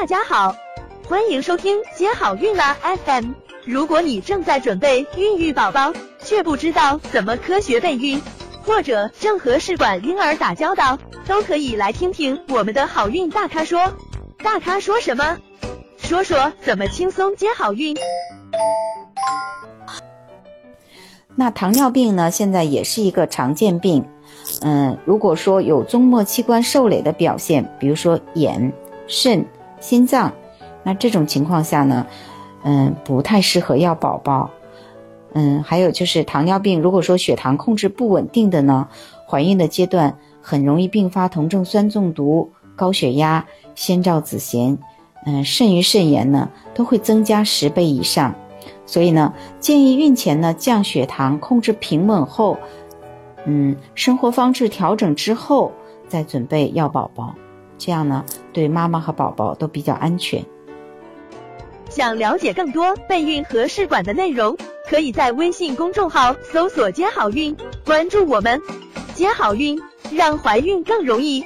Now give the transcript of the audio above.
大家好，欢迎收听接好运啦 FM。如果你正在准备孕育宝宝，却不知道怎么科学备孕，或者正和试管婴儿打交道，都可以来听听我们的好运大咖说。大咖说什么？说说怎么轻松接好运。那糖尿病呢？现在也是一个常见病。嗯，如果说有终末器官受累的表现，比如说眼、肾、心脏，那这种情况下呢，嗯，不太适合要宝宝。嗯，还有就是糖尿病，如果说血糖控制不稳定的呢，怀孕的阶段很容易并发酮症酸中毒、高血压、先兆子痫，嗯，肾盂肾炎呢都会增加十倍以上。所以呢，建议孕前呢降血糖，控制平稳后。嗯，生活方式调整之后再准备要宝宝，这样呢对妈妈和宝宝都比较安全。想了解更多备孕和试管的内容，可以在微信公众号搜索“接好运”，关注我们，接好运，让怀孕更容易。